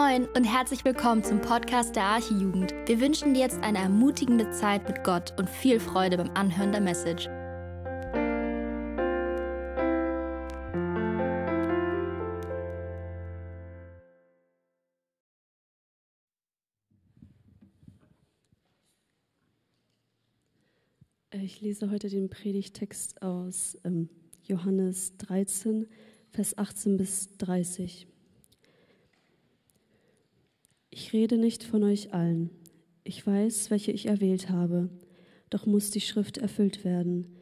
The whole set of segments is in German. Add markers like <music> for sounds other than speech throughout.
Moin und herzlich willkommen zum Podcast der Archijugend. Wir wünschen dir jetzt eine ermutigende Zeit mit Gott und viel Freude beim Anhören der Message. Ich lese heute den Predigtext aus ähm, Johannes 13, Vers 18 bis 30. Ich rede nicht von euch allen. Ich weiß, welche ich erwählt habe. Doch muss die Schrift erfüllt werden.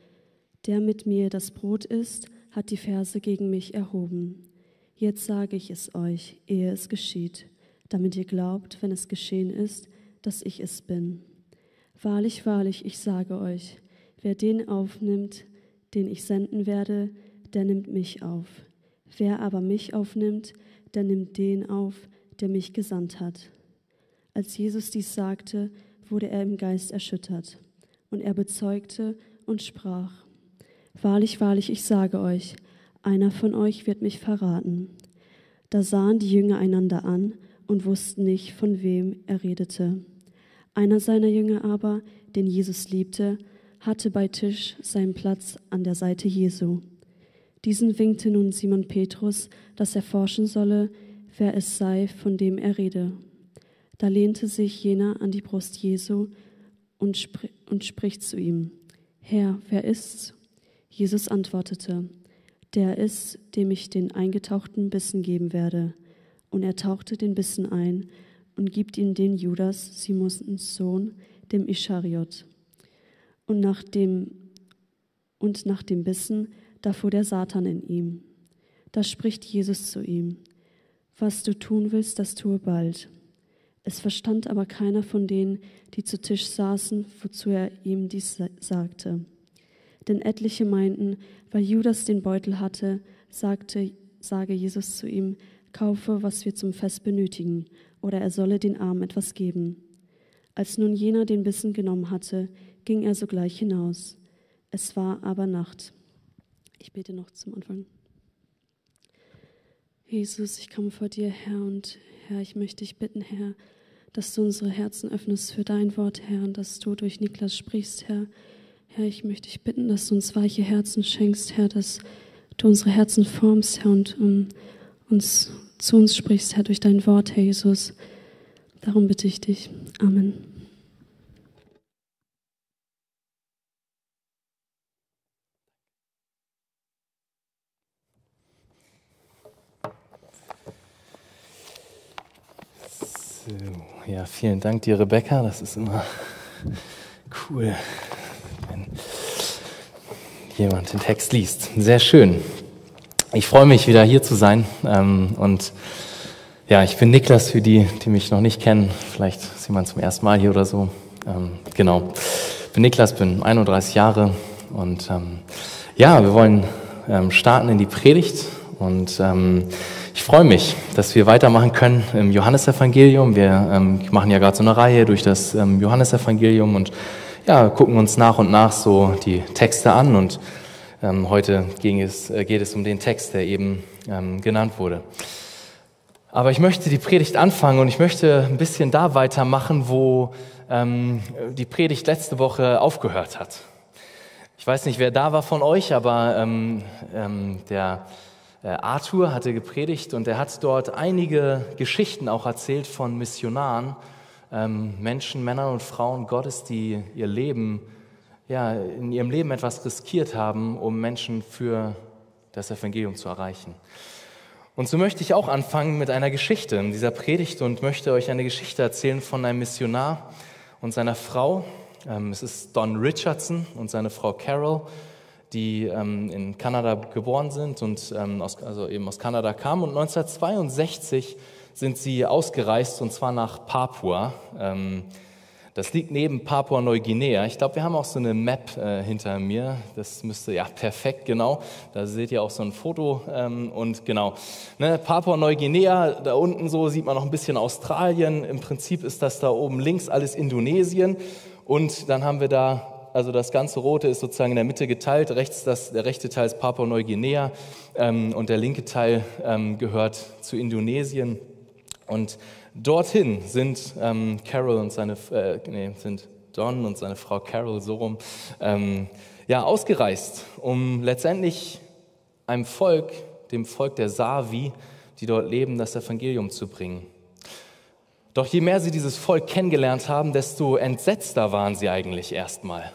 Der mit mir das Brot isst, hat die Verse gegen mich erhoben. Jetzt sage ich es euch, ehe es geschieht, damit ihr glaubt, wenn es geschehen ist, dass ich es bin. Wahrlich, wahrlich, ich sage euch, wer den aufnimmt, den ich senden werde, der nimmt mich auf. Wer aber mich aufnimmt, der nimmt den auf, der mich gesandt hat. Als Jesus dies sagte, wurde er im Geist erschüttert, und er bezeugte und sprach, Wahrlich, wahrlich, ich sage euch, einer von euch wird mich verraten. Da sahen die Jünger einander an und wussten nicht, von wem er redete. Einer seiner Jünger aber, den Jesus liebte, hatte bei Tisch seinen Platz an der Seite Jesu. Diesen winkte nun Simon Petrus, dass er forschen solle, wer es sei, von dem er rede. Da lehnte sich jener an die Brust Jesu und, spr und spricht zu ihm, Herr, wer ist's? Jesus antwortete, der ist, dem ich den eingetauchten Bissen geben werde. Und er tauchte den Bissen ein und gibt ihn den Judas, Simons Sohn, dem Ischariot. Und nach dem, und nach dem Bissen, da fuhr der Satan in ihm. Da spricht Jesus zu ihm, was du tun willst, das tue bald. Es verstand aber keiner von denen, die zu Tisch saßen, wozu er ihm dies sagte. Denn etliche meinten, weil Judas den Beutel hatte, sagte, sage Jesus zu ihm, kaufe, was wir zum Fest benötigen, oder er solle den Armen etwas geben. Als nun jener den Bissen genommen hatte, ging er sogleich hinaus. Es war aber Nacht. Ich bete noch zum Anfang. Jesus, ich komme vor dir, Herr, und Herr, ich möchte dich bitten, Herr, dass du unsere Herzen öffnest für dein Wort, Herr, und dass du durch Niklas sprichst, Herr. Herr, ich möchte dich bitten, dass du uns weiche Herzen schenkst, Herr, dass du unsere Herzen formst, Herr, und um, uns zu uns sprichst, Herr, durch dein Wort, Herr Jesus. Darum bitte ich dich. Amen. So, ja, vielen Dank dir, Rebecca. Das ist immer cool, wenn jemand den Text liest. Sehr schön. Ich freue mich, wieder hier zu sein. Ähm, und ja, ich bin Niklas, für die, die mich noch nicht kennen. Vielleicht ist jemand zum ersten Mal hier oder so. Ähm, genau. Ich bin Niklas, bin 31 Jahre. Und ähm, ja, wir wollen starten in die Predigt. Und ich freue mich, dass wir weitermachen können im Johannesevangelium. Wir ähm, machen ja gerade so eine Reihe durch das ähm, Johannesevangelium und ja, gucken uns nach und nach so die Texte an. Und ähm, heute es, äh, geht es um den Text, der eben ähm, genannt wurde. Aber ich möchte die Predigt anfangen und ich möchte ein bisschen da weitermachen, wo ähm, die Predigt letzte Woche aufgehört hat. Ich weiß nicht, wer da war von euch, aber ähm, der äh, Arthur hatte gepredigt und er hat dort einige Geschichten auch erzählt von Missionaren, ähm, Menschen, Männern und Frauen Gottes, die ihr Leben, ja, in ihrem Leben etwas riskiert haben, um Menschen für das Evangelium zu erreichen. Und so möchte ich auch anfangen mit einer Geschichte in dieser Predigt und möchte euch eine Geschichte erzählen von einem Missionar und seiner Frau. Ähm, es ist Don Richardson und seine Frau Carol die ähm, in Kanada geboren sind und ähm, aus, also eben aus Kanada kamen. Und 1962 sind sie ausgereist und zwar nach Papua. Ähm, das liegt neben Papua-Neuguinea. Ich glaube, wir haben auch so eine Map äh, hinter mir. Das müsste, ja, perfekt, genau. Da seht ihr auch so ein Foto. Ähm, und genau, ne, Papua-Neuguinea, da unten so sieht man noch ein bisschen Australien. Im Prinzip ist das da oben links alles Indonesien. Und dann haben wir da also das ganze Rote ist sozusagen in der Mitte geteilt. Rechts das, der rechte Teil ist Papua-Neuguinea ähm, und der linke Teil ähm, gehört zu Indonesien. Und dorthin sind ähm, Carol und seine, äh, nee, sind Don und seine Frau Carol so rum, ähm, ja, ausgereist, um letztendlich einem Volk, dem Volk der Savi, die dort leben, das Evangelium zu bringen. Doch je mehr sie dieses Volk kennengelernt haben, desto entsetzter waren sie eigentlich erstmal.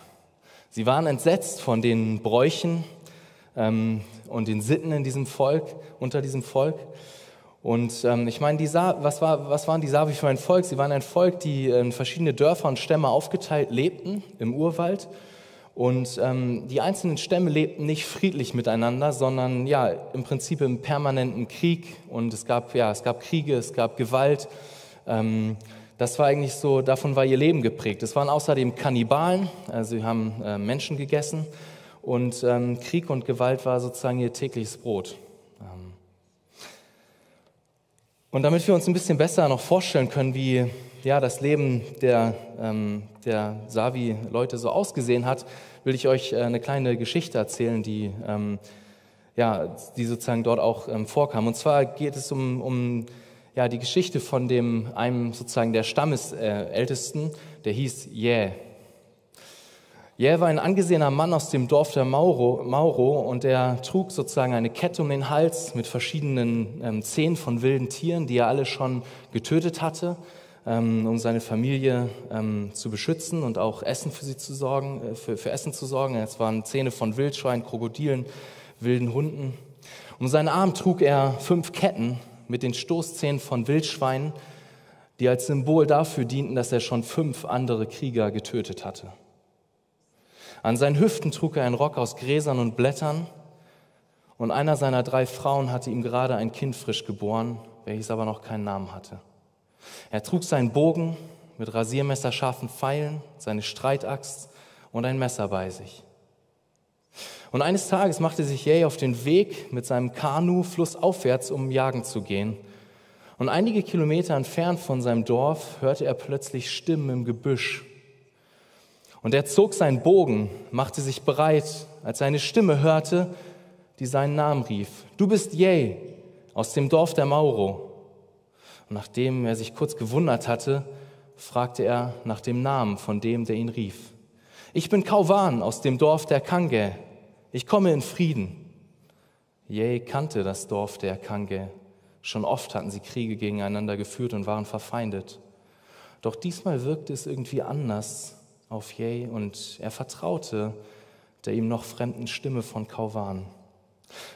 Sie waren entsetzt von den Bräuchen ähm, und den Sitten in diesem Volk, unter diesem Volk. Und ähm, ich meine, was, war, was waren die Savi für ein Volk? Sie waren ein Volk, die in verschiedene Dörfer und Stämme aufgeteilt lebten im Urwald und ähm, die einzelnen Stämme lebten nicht friedlich miteinander, sondern ja, im Prinzip im permanenten Krieg. Und es gab, ja, es gab Kriege, es gab Gewalt. Ähm, das war eigentlich so, davon war ihr Leben geprägt. Es waren außerdem Kannibalen, also sie haben äh, Menschen gegessen. Und ähm, Krieg und Gewalt war sozusagen ihr tägliches Brot. Ähm, und damit wir uns ein bisschen besser noch vorstellen können, wie ja, das Leben der, ähm, der Savi-Leute so ausgesehen hat, will ich euch äh, eine kleine Geschichte erzählen, die, ähm, ja, die sozusagen dort auch ähm, vorkam. Und zwar geht es um, um ja, die Geschichte von dem, einem sozusagen der Stammesältesten, der hieß Jäh. Jäh war ein angesehener Mann aus dem Dorf der Mauro, Mauro und er trug sozusagen eine Kette um den Hals mit verschiedenen ähm, Zehen von wilden Tieren, die er alle schon getötet hatte ähm, um seine Familie ähm, zu beschützen und auch Essen für sie zu sorgen, äh, für, für Essen zu sorgen. Es waren Zähne von Wildschweinen, Krokodilen, wilden Hunden. Um seinen Arm trug er fünf Ketten mit den Stoßzähnen von Wildschweinen, die als Symbol dafür dienten, dass er schon fünf andere Krieger getötet hatte. An seinen Hüften trug er einen Rock aus Gräsern und Blättern und einer seiner drei Frauen hatte ihm gerade ein Kind frisch geboren, welches aber noch keinen Namen hatte. Er trug seinen Bogen mit rasiermesserscharfen Pfeilen, seine Streitaxt und ein Messer bei sich. Und eines Tages machte sich Jay auf den Weg mit seinem Kanu flussaufwärts, um jagen zu gehen. Und einige Kilometer entfernt von seinem Dorf hörte er plötzlich Stimmen im Gebüsch. Und er zog seinen Bogen, machte sich bereit, als er eine Stimme hörte, die seinen Namen rief. Du bist Jay aus dem Dorf der Mauro. Und nachdem er sich kurz gewundert hatte, fragte er nach dem Namen von dem, der ihn rief. Ich bin Kauwan aus dem Dorf der Kange. Ich komme in Frieden. Jay kannte das Dorf der Kange. Schon oft hatten sie Kriege gegeneinander geführt und waren verfeindet. Doch diesmal wirkte es irgendwie anders auf Jay und er vertraute der ihm noch fremden Stimme von Kauwan.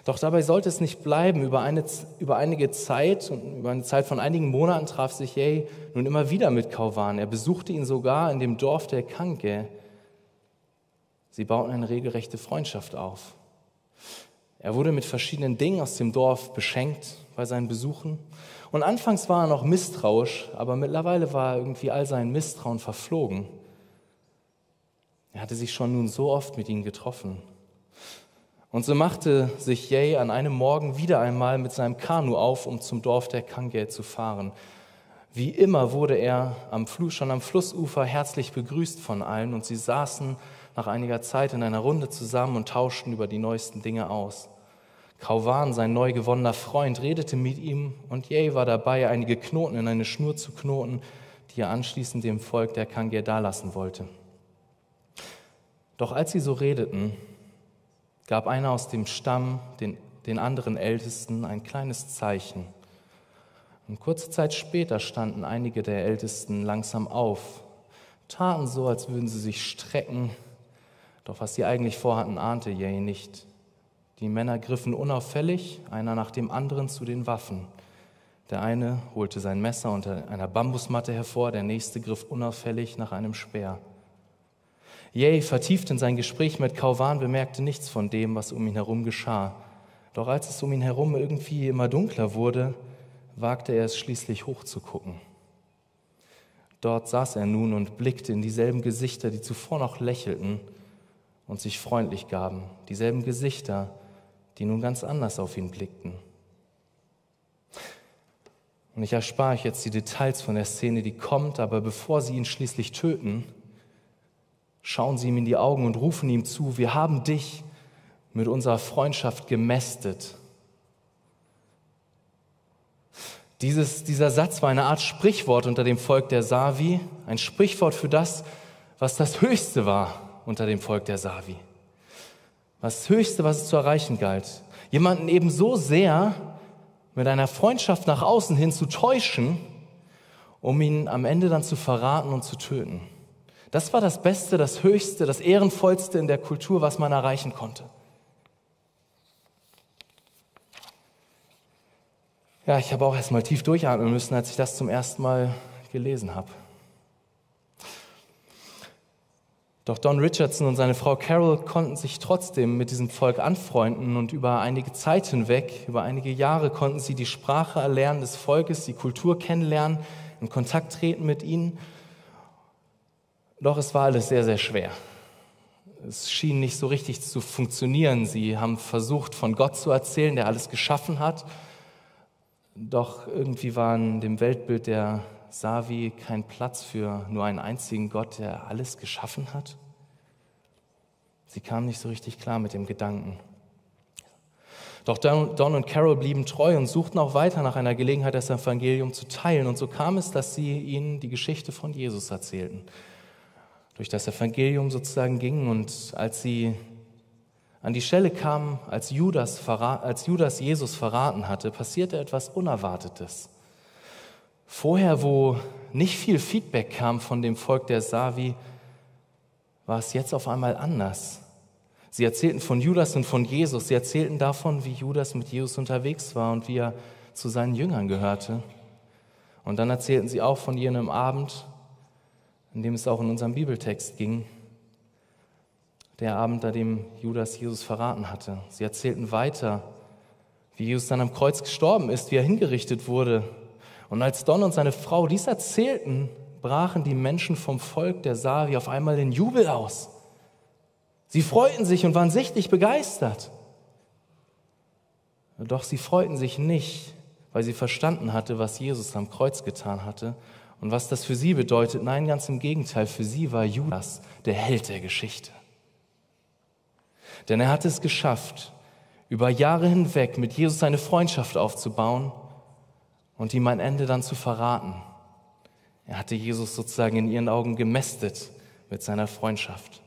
Doch dabei sollte es nicht bleiben. Über, eine, über einige Zeit, über eine Zeit von einigen Monaten traf sich Jay nun immer wieder mit Kauwan. Er besuchte ihn sogar in dem Dorf der Kanke. Sie bauten eine regelrechte Freundschaft auf. Er wurde mit verschiedenen Dingen aus dem Dorf beschenkt bei seinen Besuchen. Und anfangs war er noch misstrauisch, aber mittlerweile war irgendwie all sein Misstrauen verflogen. Er hatte sich schon nun so oft mit ihnen getroffen. Und so machte sich Jay an einem Morgen wieder einmal mit seinem Kanu auf, um zum Dorf der Kangay zu fahren. Wie immer wurde er am Fluss, schon am Flussufer herzlich begrüßt von allen und sie saßen nach einiger Zeit in einer Runde zusammen und tauschten über die neuesten Dinge aus. Kauwan, sein neu gewonnener Freund, redete mit ihm und Jay war dabei, einige Knoten in eine Schnur zu knoten, die er anschließend dem Volk der Kangay dalassen wollte. Doch als sie so redeten, gab einer aus dem Stamm den, den anderen Ältesten ein kleines Zeichen. Und kurze Zeit später standen einige der Ältesten langsam auf, taten so, als würden sie sich strecken, doch was sie eigentlich vorhatten, ahnte Jay nicht. Die Männer griffen unauffällig, einer nach dem anderen, zu den Waffen. Der eine holte sein Messer unter einer Bambusmatte hervor, der nächste griff unauffällig nach einem Speer. Jay, vertieft in sein Gespräch mit Kauwan, bemerkte nichts von dem, was um ihn herum geschah. Doch als es um ihn herum irgendwie immer dunkler wurde, wagte er es schließlich hochzugucken. Dort saß er nun und blickte in dieselben Gesichter, die zuvor noch lächelten und sich freundlich gaben, dieselben Gesichter, die nun ganz anders auf ihn blickten. Und ich erspare euch jetzt die Details von der Szene, die kommt, aber bevor sie ihn schließlich töten, schauen sie ihm in die Augen und rufen ihm zu, wir haben dich mit unserer Freundschaft gemästet. Dieses, dieser Satz war eine Art Sprichwort unter dem Volk der Savi, ein Sprichwort für das, was das Höchste war unter dem Volk der Savi. Das Höchste, was es zu erreichen galt. Jemanden eben so sehr mit einer Freundschaft nach außen hin zu täuschen, um ihn am Ende dann zu verraten und zu töten. Das war das Beste, das Höchste, das Ehrenvollste in der Kultur, was man erreichen konnte. Ja, ich habe auch erst mal tief durchatmen müssen, als ich das zum ersten Mal gelesen habe. Doch Don Richardson und seine Frau Carol konnten sich trotzdem mit diesem Volk anfreunden und über einige Zeit hinweg, über einige Jahre konnten sie die Sprache erlernen des Volkes, die Kultur kennenlernen, in Kontakt treten mit ihnen. Doch es war alles sehr, sehr schwer. Es schien nicht so richtig zu funktionieren. Sie haben versucht, von Gott zu erzählen, der alles geschaffen hat doch irgendwie war in dem Weltbild der Savi kein Platz für nur einen einzigen Gott, der alles geschaffen hat. Sie kamen nicht so richtig klar mit dem Gedanken. Doch Don und Carol blieben treu und suchten auch weiter nach einer Gelegenheit, das Evangelium zu teilen. Und so kam es, dass sie ihnen die Geschichte von Jesus erzählten. Durch das Evangelium sozusagen gingen und als sie an die Stelle kam, als Judas, als Judas Jesus verraten hatte, passierte etwas Unerwartetes. Vorher, wo nicht viel Feedback kam von dem Volk der Savi, war es jetzt auf einmal anders. Sie erzählten von Judas und von Jesus. Sie erzählten davon, wie Judas mit Jesus unterwegs war und wie er zu seinen Jüngern gehörte. Und dann erzählten sie auch von jenem Abend, in dem es auch in unserem Bibeltext ging, der Abend, an dem Judas Jesus verraten hatte. Sie erzählten weiter, wie Jesus dann am Kreuz gestorben ist, wie er hingerichtet wurde. Und als Don und seine Frau dies erzählten, brachen die Menschen vom Volk der Savi auf einmal in Jubel aus. Sie freuten sich und waren sichtlich begeistert. Doch sie freuten sich nicht, weil sie verstanden hatte, was Jesus am Kreuz getan hatte und was das für sie bedeutet. Nein, ganz im Gegenteil, für sie war Judas der Held der Geschichte. Denn er hat es geschafft, über Jahre hinweg mit Jesus eine Freundschaft aufzubauen und ihm ein Ende dann zu verraten. Er hatte Jesus sozusagen in ihren Augen gemästet mit seiner Freundschaft.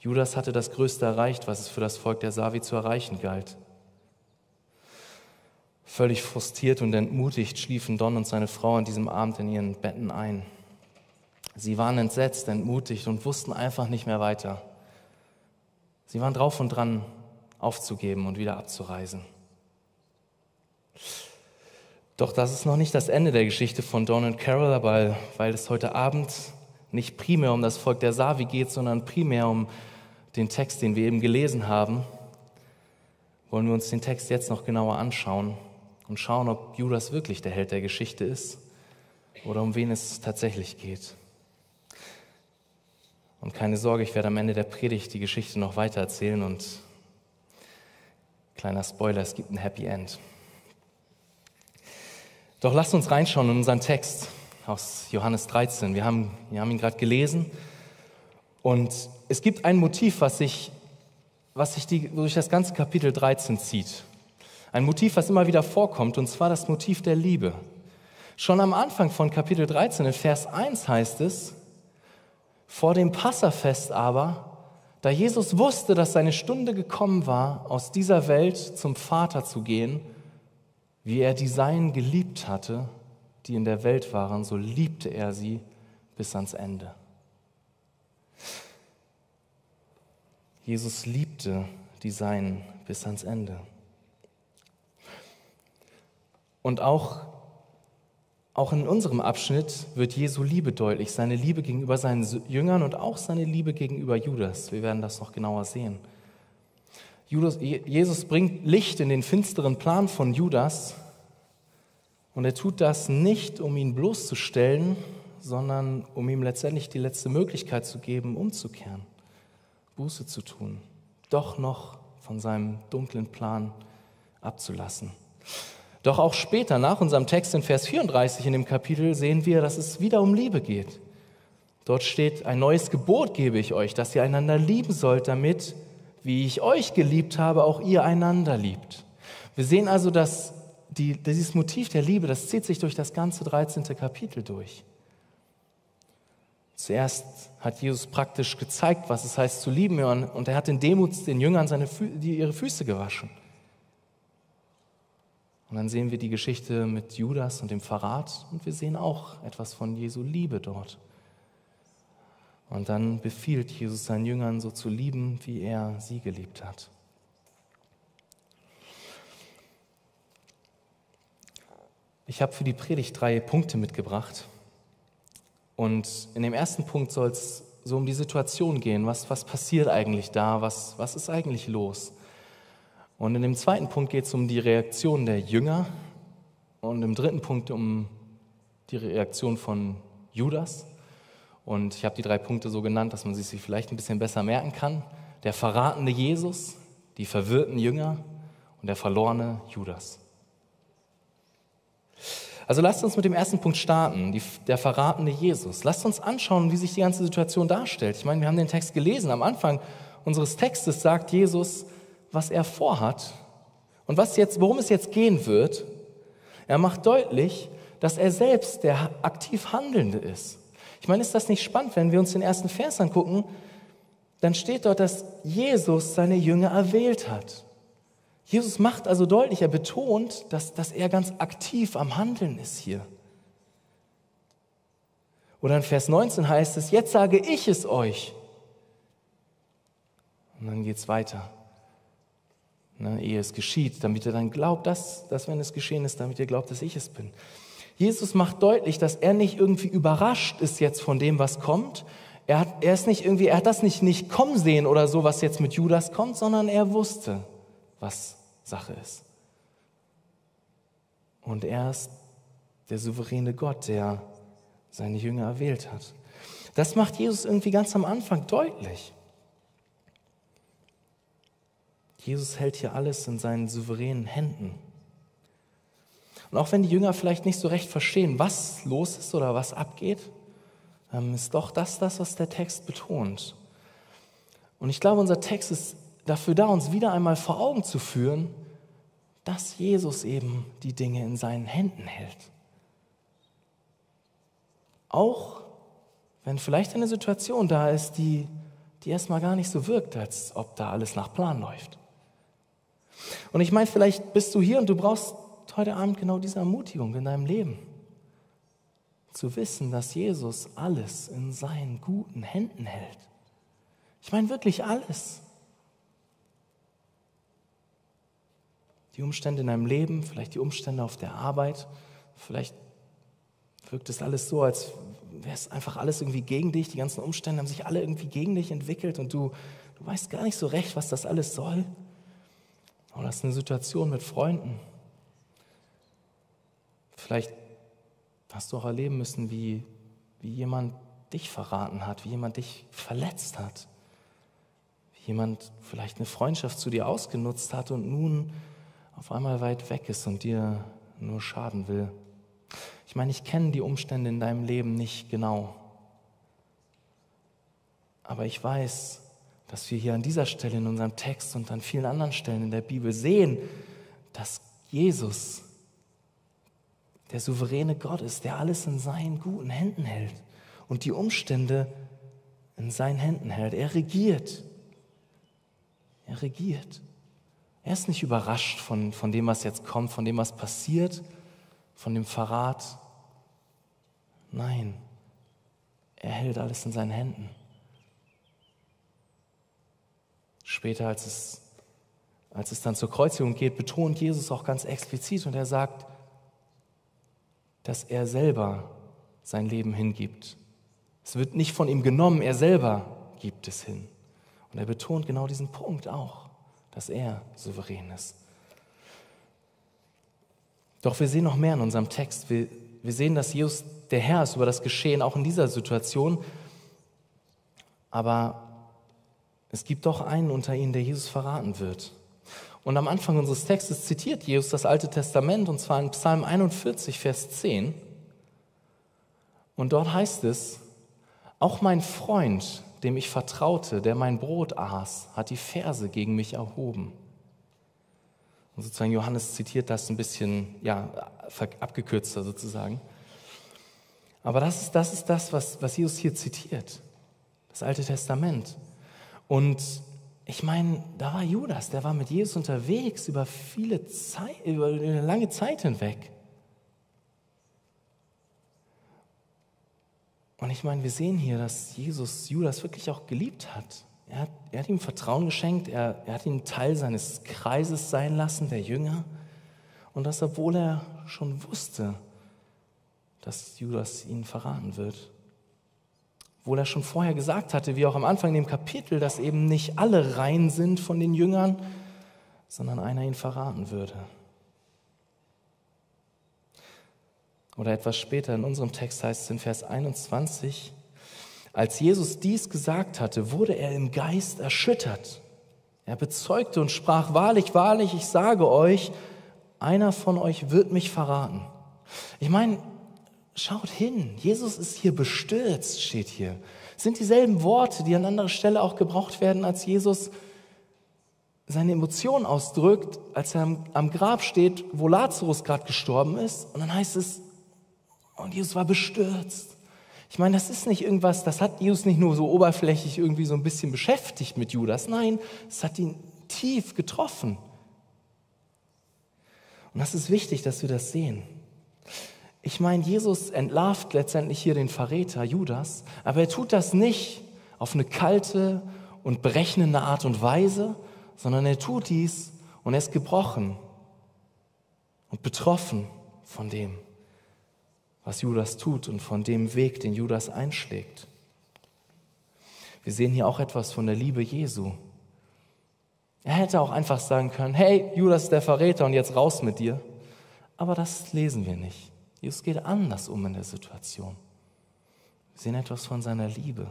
Judas hatte das Größte erreicht, was es für das Volk der Savi zu erreichen galt. Völlig frustriert und entmutigt schliefen Don und seine Frau an diesem Abend in ihren Betten ein. Sie waren entsetzt, entmutigt und wussten einfach nicht mehr weiter. Sie waren drauf und dran, aufzugeben und wieder abzureisen. Doch das ist noch nicht das Ende der Geschichte von Dawn und Carol, aber weil es heute Abend nicht primär um das Volk der Savi geht, sondern primär um den Text, den wir eben gelesen haben, wollen wir uns den Text jetzt noch genauer anschauen und schauen, ob Judas wirklich der Held der Geschichte ist oder um wen es tatsächlich geht. Und keine Sorge, ich werde am Ende der Predigt die Geschichte noch weiter erzählen und kleiner Spoiler, es gibt ein Happy End. Doch lasst uns reinschauen in unseren Text aus Johannes 13. Wir haben, wir haben ihn gerade gelesen und es gibt ein Motiv, was sich, was sich durch das ganze Kapitel 13 zieht. Ein Motiv, was immer wieder vorkommt, und zwar das Motiv der Liebe. Schon am Anfang von Kapitel 13, in Vers 1 heißt es, vor dem Passafest aber, da Jesus wusste, dass seine Stunde gekommen war, aus dieser Welt zum Vater zu gehen, wie er die Seinen geliebt hatte, die in der Welt waren, so liebte er sie bis ans Ende. Jesus liebte die Seinen bis ans Ende. Und auch auch in unserem Abschnitt wird Jesu Liebe deutlich, seine Liebe gegenüber seinen Jüngern und auch seine Liebe gegenüber Judas. Wir werden das noch genauer sehen. Jesus bringt Licht in den finsteren Plan von Judas und er tut das nicht, um ihn bloßzustellen, sondern um ihm letztendlich die letzte Möglichkeit zu geben, umzukehren, Buße zu tun, doch noch von seinem dunklen Plan abzulassen. Doch auch später, nach unserem Text in Vers 34 in dem Kapitel, sehen wir, dass es wieder um Liebe geht. Dort steht, ein neues Gebot gebe ich euch, dass ihr einander lieben sollt, damit, wie ich euch geliebt habe, auch ihr einander liebt. Wir sehen also, dass die, dieses Motiv der Liebe, das zieht sich durch das ganze 13. Kapitel durch. Zuerst hat Jesus praktisch gezeigt, was es heißt zu lieben, und er hat in Demut den Jüngern seine, ihre Füße gewaschen. Und dann sehen wir die Geschichte mit Judas und dem Verrat und wir sehen auch etwas von Jesu Liebe dort. Und dann befiehlt Jesus seinen Jüngern so zu lieben, wie er sie geliebt hat. Ich habe für die Predigt drei Punkte mitgebracht. Und in dem ersten Punkt soll es so um die Situation gehen. Was, was passiert eigentlich da? Was, was ist eigentlich los? Und in dem zweiten Punkt geht es um die Reaktion der Jünger. Und im dritten Punkt um die Reaktion von Judas. Und ich habe die drei Punkte so genannt, dass man sie sich vielleicht ein bisschen besser merken kann. Der verratene Jesus, die verwirrten Jünger und der verlorene Judas. Also lasst uns mit dem ersten Punkt starten, die, der verratene Jesus. Lasst uns anschauen, wie sich die ganze Situation darstellt. Ich meine, wir haben den Text gelesen. Am Anfang unseres Textes sagt Jesus, was er vorhat und was jetzt, worum es jetzt gehen wird. Er macht deutlich, dass er selbst der aktiv Handelnde ist. Ich meine, ist das nicht spannend, wenn wir uns den ersten Vers angucken? Dann steht dort, dass Jesus seine Jünger erwählt hat. Jesus macht also deutlich, er betont, dass, dass er ganz aktiv am Handeln ist hier. Oder in Vers 19 heißt es, jetzt sage ich es euch. Und dann geht es weiter. Ne, ehe es geschieht, damit ihr dann glaubt, dass, dass, wenn es geschehen ist, damit ihr glaubt, dass ich es bin. Jesus macht deutlich, dass er nicht irgendwie überrascht ist jetzt von dem, was kommt. Er hat, er ist nicht irgendwie, er hat das nicht, nicht kommen sehen oder so, was jetzt mit Judas kommt, sondern er wusste, was Sache ist. Und er ist der souveräne Gott, der seine Jünger erwählt hat. Das macht Jesus irgendwie ganz am Anfang deutlich. Jesus hält hier alles in seinen souveränen Händen. Und auch wenn die Jünger vielleicht nicht so recht verstehen, was los ist oder was abgeht, ähm, ist doch das das, was der Text betont. Und ich glaube, unser Text ist dafür da, uns wieder einmal vor Augen zu führen, dass Jesus eben die Dinge in seinen Händen hält. Auch wenn vielleicht eine Situation da ist, die, die erstmal gar nicht so wirkt, als ob da alles nach Plan läuft. Und ich meine, vielleicht bist du hier und du brauchst heute Abend genau diese Ermutigung in deinem Leben. Zu wissen, dass Jesus alles in seinen guten Händen hält. Ich meine wirklich alles. die Umstände in deinem Leben, vielleicht die Umstände auf der Arbeit, vielleicht wirkt es alles so, als wäre es einfach alles irgendwie gegen dich, die ganzen Umstände haben sich alle irgendwie gegen dich entwickelt und du, du weißt gar nicht so recht, was das alles soll. Oder hast eine Situation mit Freunden. Vielleicht hast du auch erleben müssen, wie, wie jemand dich verraten hat, wie jemand dich verletzt hat, wie jemand vielleicht eine Freundschaft zu dir ausgenutzt hat und nun auf einmal weit weg ist und dir nur schaden will. Ich meine, ich kenne die Umstände in deinem Leben nicht genau. Aber ich weiß, dass wir hier an dieser Stelle in unserem Text und an vielen anderen Stellen in der Bibel sehen, dass Jesus der souveräne Gott ist, der alles in seinen guten Händen hält und die Umstände in seinen Händen hält. Er regiert. Er regiert. Er ist nicht überrascht von, von dem, was jetzt kommt, von dem, was passiert, von dem Verrat. Nein, er hält alles in seinen Händen. Später, als es, als es dann zur Kreuzigung geht, betont Jesus auch ganz explizit und er sagt, dass er selber sein Leben hingibt. Es wird nicht von ihm genommen, er selber gibt es hin. Und er betont genau diesen Punkt auch dass er souverän ist. Doch wir sehen noch mehr in unserem Text. Wir, wir sehen, dass Jesus der Herr ist über das Geschehen, auch in dieser Situation. Aber es gibt doch einen unter ihnen, der Jesus verraten wird. Und am Anfang unseres Textes zitiert Jesus das Alte Testament, und zwar in Psalm 41, Vers 10. Und dort heißt es, auch mein Freund, dem ich vertraute, der mein Brot aß, hat die Verse gegen mich erhoben. Und sozusagen Johannes zitiert das ein bisschen ja, abgekürzter sozusagen. Aber das ist das, ist das was, was Jesus hier zitiert. Das Alte Testament. Und ich meine, da war Judas, der war mit Jesus unterwegs über viele Zeit, über eine lange Zeit hinweg. Und ich meine, wir sehen hier, dass Jesus Judas wirklich auch geliebt hat. Er hat, er hat ihm Vertrauen geschenkt, er, er hat ihn Teil seines Kreises sein lassen, der Jünger. Und das, obwohl er schon wusste, dass Judas ihn verraten wird. Obwohl er schon vorher gesagt hatte, wie auch am Anfang in dem Kapitel, dass eben nicht alle rein sind von den Jüngern, sondern einer ihn verraten würde. Oder etwas später in unserem Text heißt es in Vers 21, als Jesus dies gesagt hatte, wurde er im Geist erschüttert. Er bezeugte und sprach, wahrlich, wahrlich, ich sage euch, einer von euch wird mich verraten. Ich meine, schaut hin, Jesus ist hier bestürzt, steht hier. Das sind dieselben Worte, die an anderer Stelle auch gebraucht werden, als Jesus seine Emotionen ausdrückt, als er am, Grab steht, wo Lazarus gerade gestorben ist. Und dann heißt es, und Jesus war bestürzt. Ich meine, das ist nicht irgendwas, das hat Jesus nicht nur so oberflächlich irgendwie so ein bisschen beschäftigt mit Judas. Nein, es hat ihn tief getroffen. Und das ist wichtig, dass wir das sehen. Ich meine, Jesus entlarvt letztendlich hier den Verräter Judas, aber er tut das nicht auf eine kalte und berechnende Art und Weise, sondern er tut dies und er ist gebrochen und betroffen von dem was Judas tut und von dem Weg, den Judas einschlägt. Wir sehen hier auch etwas von der Liebe Jesu. Er hätte auch einfach sagen können, hey, Judas ist der Verräter und jetzt raus mit dir. Aber das lesen wir nicht. Jesus geht anders um in der Situation. Wir sehen etwas von seiner Liebe.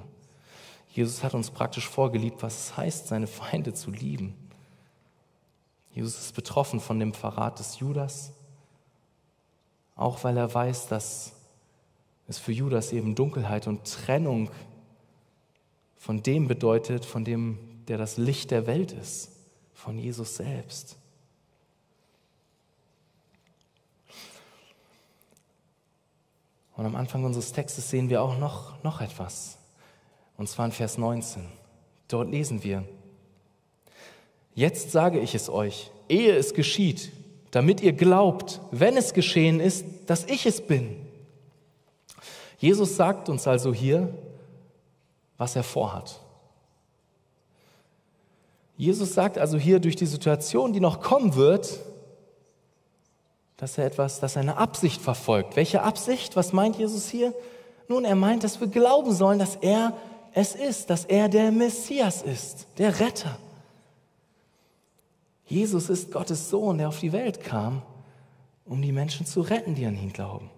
Jesus hat uns praktisch vorgeliebt, was es heißt, seine Feinde zu lieben. Jesus ist betroffen von dem Verrat des Judas auch weil er weiß, dass es für Judas eben Dunkelheit und Trennung von dem bedeutet, von dem, der das Licht der Welt ist, von Jesus selbst. Und am Anfang unseres Textes sehen wir auch noch, noch etwas. Und zwar in Vers 19. Dort lesen wir, Jetzt sage ich es euch, ehe es geschieht, damit ihr glaubt, wenn es geschehen ist, dass ich es bin. Jesus sagt uns also hier, was er vorhat. Jesus sagt also hier durch die Situation, die noch kommen wird, dass er etwas, dass er eine Absicht verfolgt. Welche Absicht? Was meint Jesus hier? Nun, er meint, dass wir glauben sollen, dass er es ist, dass er der Messias ist, der Retter. Jesus ist Gottes Sohn, der auf die Welt kam, um die Menschen zu retten, die an ihn glauben.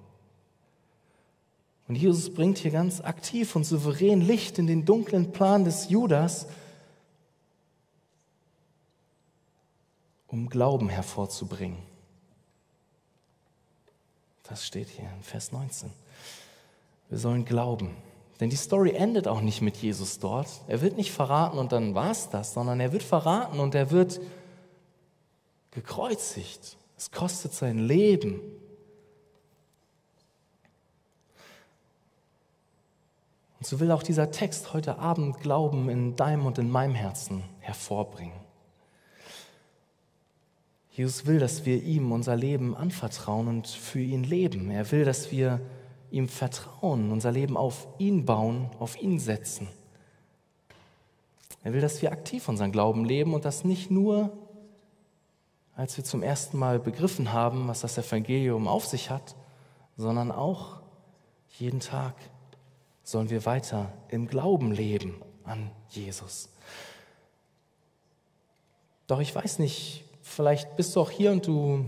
Und Jesus bringt hier ganz aktiv und souverän Licht in den dunklen Plan des Judas, um Glauben hervorzubringen. Das steht hier in Vers 19. Wir sollen glauben. Denn die Story endet auch nicht mit Jesus dort. Er wird nicht verraten und dann war es das, sondern er wird verraten und er wird gekreuzigt. Es kostet sein Leben. Und so will auch dieser Text heute Abend Glauben in deinem und in meinem Herzen hervorbringen. Jesus will, dass wir ihm unser Leben anvertrauen und für ihn leben. Er will, dass wir ihm vertrauen, unser Leben auf ihn bauen, auf ihn setzen. Er will, dass wir aktiv unseren Glauben leben und das nicht nur als wir zum ersten Mal begriffen haben, was das Evangelium auf sich hat, sondern auch jeden Tag sollen wir weiter im Glauben leben an Jesus. Doch ich weiß nicht, vielleicht bist du auch hier und du,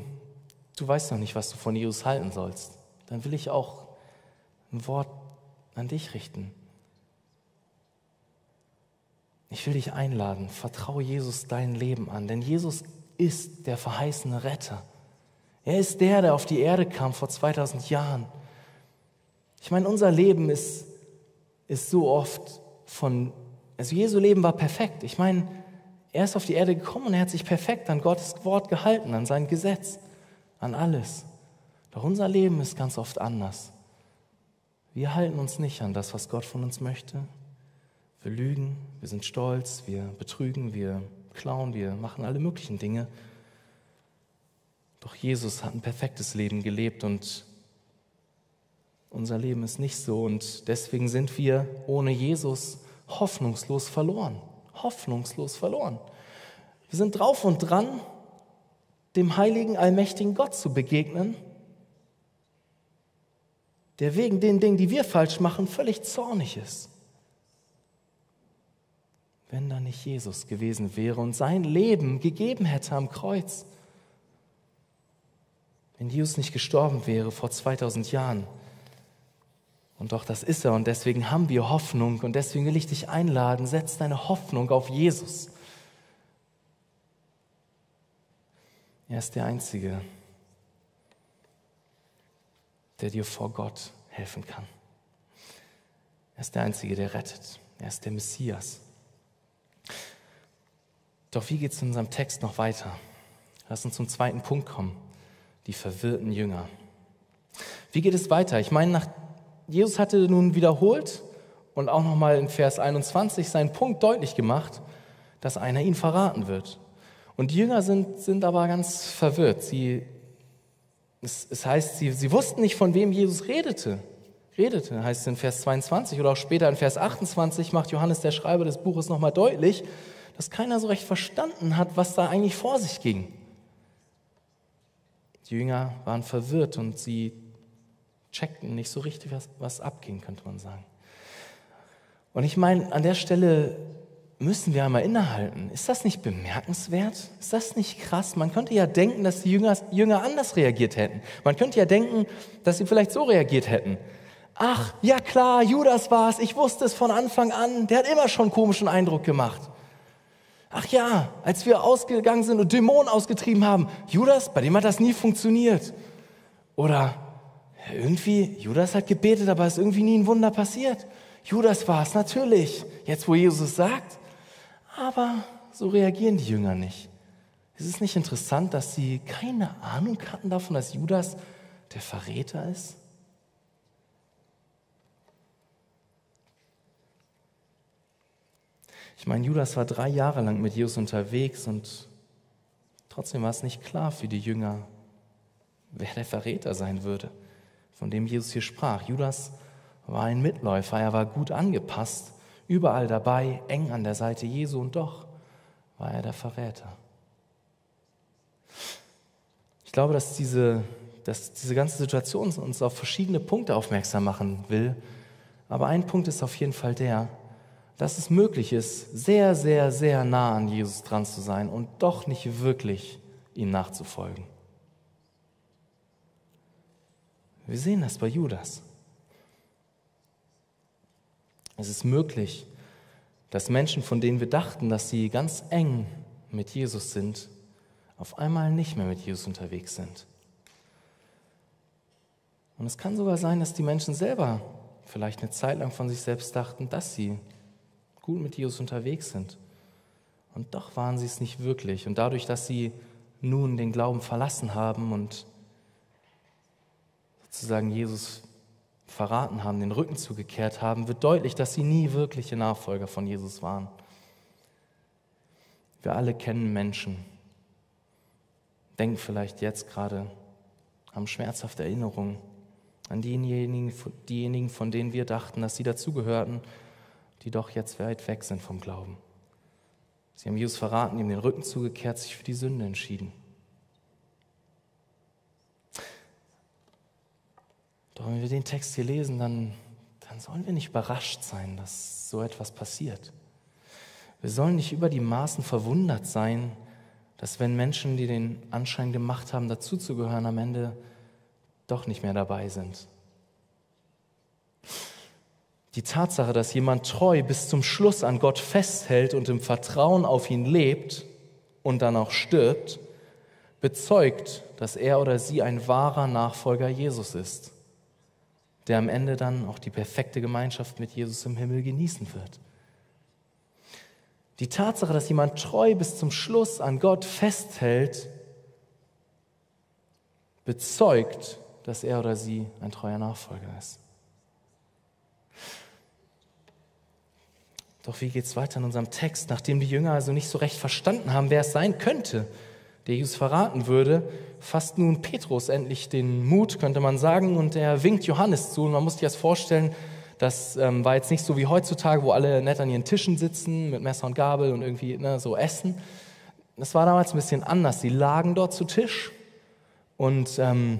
du weißt noch nicht, was du von Jesus halten sollst. Dann will ich auch ein Wort an dich richten. Ich will dich einladen, vertraue Jesus dein Leben an, denn Jesus ist der verheißene Retter. Er ist der, der auf die Erde kam vor 2000 Jahren. Ich meine, unser Leben ist, ist so oft von, also Jesu Leben war perfekt. Ich meine, Er ist auf die Erde gekommen und er hat sich perfekt an Gottes Wort gehalten, an sein Gesetz, an alles. Doch unser Leben ist ganz oft anders. Wir halten uns nicht an das, was Gott von uns möchte. Wir lügen, wir sind stolz, wir betrügen, wir klauen, wir machen alle möglichen Dinge. Doch Jesus hat ein perfektes Leben gelebt und unser Leben ist nicht so und deswegen sind wir ohne Jesus hoffnungslos verloren. Hoffnungslos verloren. Wir sind drauf und dran, dem heiligen, allmächtigen Gott zu begegnen, der wegen den Dingen, die wir falsch machen, völlig zornig ist. Wenn da nicht Jesus gewesen wäre und sein Leben gegeben hätte am Kreuz, wenn Jesus nicht gestorben wäre vor 2000 Jahren. Und doch, das ist er und deswegen haben wir Hoffnung und deswegen will ich dich einladen, setz deine Hoffnung auf Jesus. Er ist der Einzige, der dir vor Gott helfen kann. Er ist der Einzige, der rettet. Er ist der Messias. Doch wie geht es in unserem Text noch weiter? Lass uns zum zweiten Punkt kommen die verwirrten Jünger. Wie geht es weiter? Ich meine, nach, Jesus hatte nun wiederholt und auch nochmal in Vers 21 seinen Punkt deutlich gemacht, dass einer ihn verraten wird. Und die Jünger sind, sind aber ganz verwirrt. Sie, es, es heißt, sie, sie wussten nicht, von wem Jesus redete. Redete, heißt es in Vers 22 oder auch später in Vers 28 macht Johannes, der Schreiber des Buches, nochmal deutlich, dass keiner so recht verstanden hat, was da eigentlich vor sich ging. Die Jünger waren verwirrt und sie checkten nicht so richtig, was, was abging, könnte man sagen. Und ich meine, an der Stelle müssen wir einmal innehalten. Ist das nicht bemerkenswert? Ist das nicht krass? Man könnte ja denken, dass die Jünger, Jünger anders reagiert hätten. Man könnte ja denken, dass sie vielleicht so reagiert hätten. Ach, ja klar, Judas war es. Ich wusste es von Anfang an. Der hat immer schon komischen Eindruck gemacht. Ach ja, als wir ausgegangen sind und Dämonen ausgetrieben haben, Judas, bei dem hat das nie funktioniert. Oder irgendwie, Judas hat gebetet, aber es ist irgendwie nie ein Wunder passiert. Judas war es, natürlich, jetzt wo Jesus sagt. Aber so reagieren die Jünger nicht. Ist es nicht interessant, dass sie keine Ahnung hatten davon, dass Judas der Verräter ist? Ich meine, Judas war drei Jahre lang mit Jesus unterwegs und trotzdem war es nicht klar für die Jünger, wer der Verräter sein würde, von dem Jesus hier sprach. Judas war ein Mitläufer, er war gut angepasst, überall dabei, eng an der Seite Jesu und doch war er der Verräter. Ich glaube, dass diese, dass diese ganze Situation uns auf verschiedene Punkte aufmerksam machen will. Aber ein Punkt ist auf jeden Fall der, dass es möglich ist, sehr, sehr, sehr nah an Jesus dran zu sein und doch nicht wirklich ihm nachzufolgen. Wir sehen das bei Judas. Es ist möglich, dass Menschen, von denen wir dachten, dass sie ganz eng mit Jesus sind, auf einmal nicht mehr mit Jesus unterwegs sind. Und es kann sogar sein, dass die Menschen selber vielleicht eine Zeit lang von sich selbst dachten, dass sie gut mit Jesus unterwegs sind. Und doch waren sie es nicht wirklich. Und dadurch, dass sie nun den Glauben verlassen haben und sozusagen Jesus verraten haben, den Rücken zugekehrt haben, wird deutlich, dass sie nie wirkliche Nachfolger von Jesus waren. Wir alle kennen Menschen, denken vielleicht jetzt gerade am schmerzhafte Erinnerungen an diejenigen, diejenigen, von denen wir dachten, dass sie dazugehörten die doch jetzt weit weg sind vom Glauben. Sie haben Jesus verraten, ihm den Rücken zugekehrt, sich für die Sünde entschieden. Doch wenn wir den Text hier lesen, dann, dann sollen wir nicht überrascht sein, dass so etwas passiert. Wir sollen nicht über die Maßen verwundert sein, dass wenn Menschen, die den Anschein gemacht haben, dazuzugehören, am Ende doch nicht mehr dabei sind. Die Tatsache, dass jemand treu bis zum Schluss an Gott festhält und im Vertrauen auf ihn lebt und dann auch stirbt, bezeugt, dass er oder sie ein wahrer Nachfolger Jesus ist, der am Ende dann auch die perfekte Gemeinschaft mit Jesus im Himmel genießen wird. Die Tatsache, dass jemand treu bis zum Schluss an Gott festhält, bezeugt, dass er oder sie ein treuer Nachfolger ist. Doch wie geht es weiter in unserem Text? Nachdem die Jünger also nicht so recht verstanden haben, wer es sein könnte, der Jesus verraten würde, fasst nun Petrus endlich den Mut, könnte man sagen, und er winkt Johannes zu. Und man muss sich das vorstellen, das ähm, war jetzt nicht so wie heutzutage, wo alle nett an ihren Tischen sitzen mit Messer und Gabel und irgendwie ne, so essen. Das war damals ein bisschen anders. Sie lagen dort zu Tisch und ähm,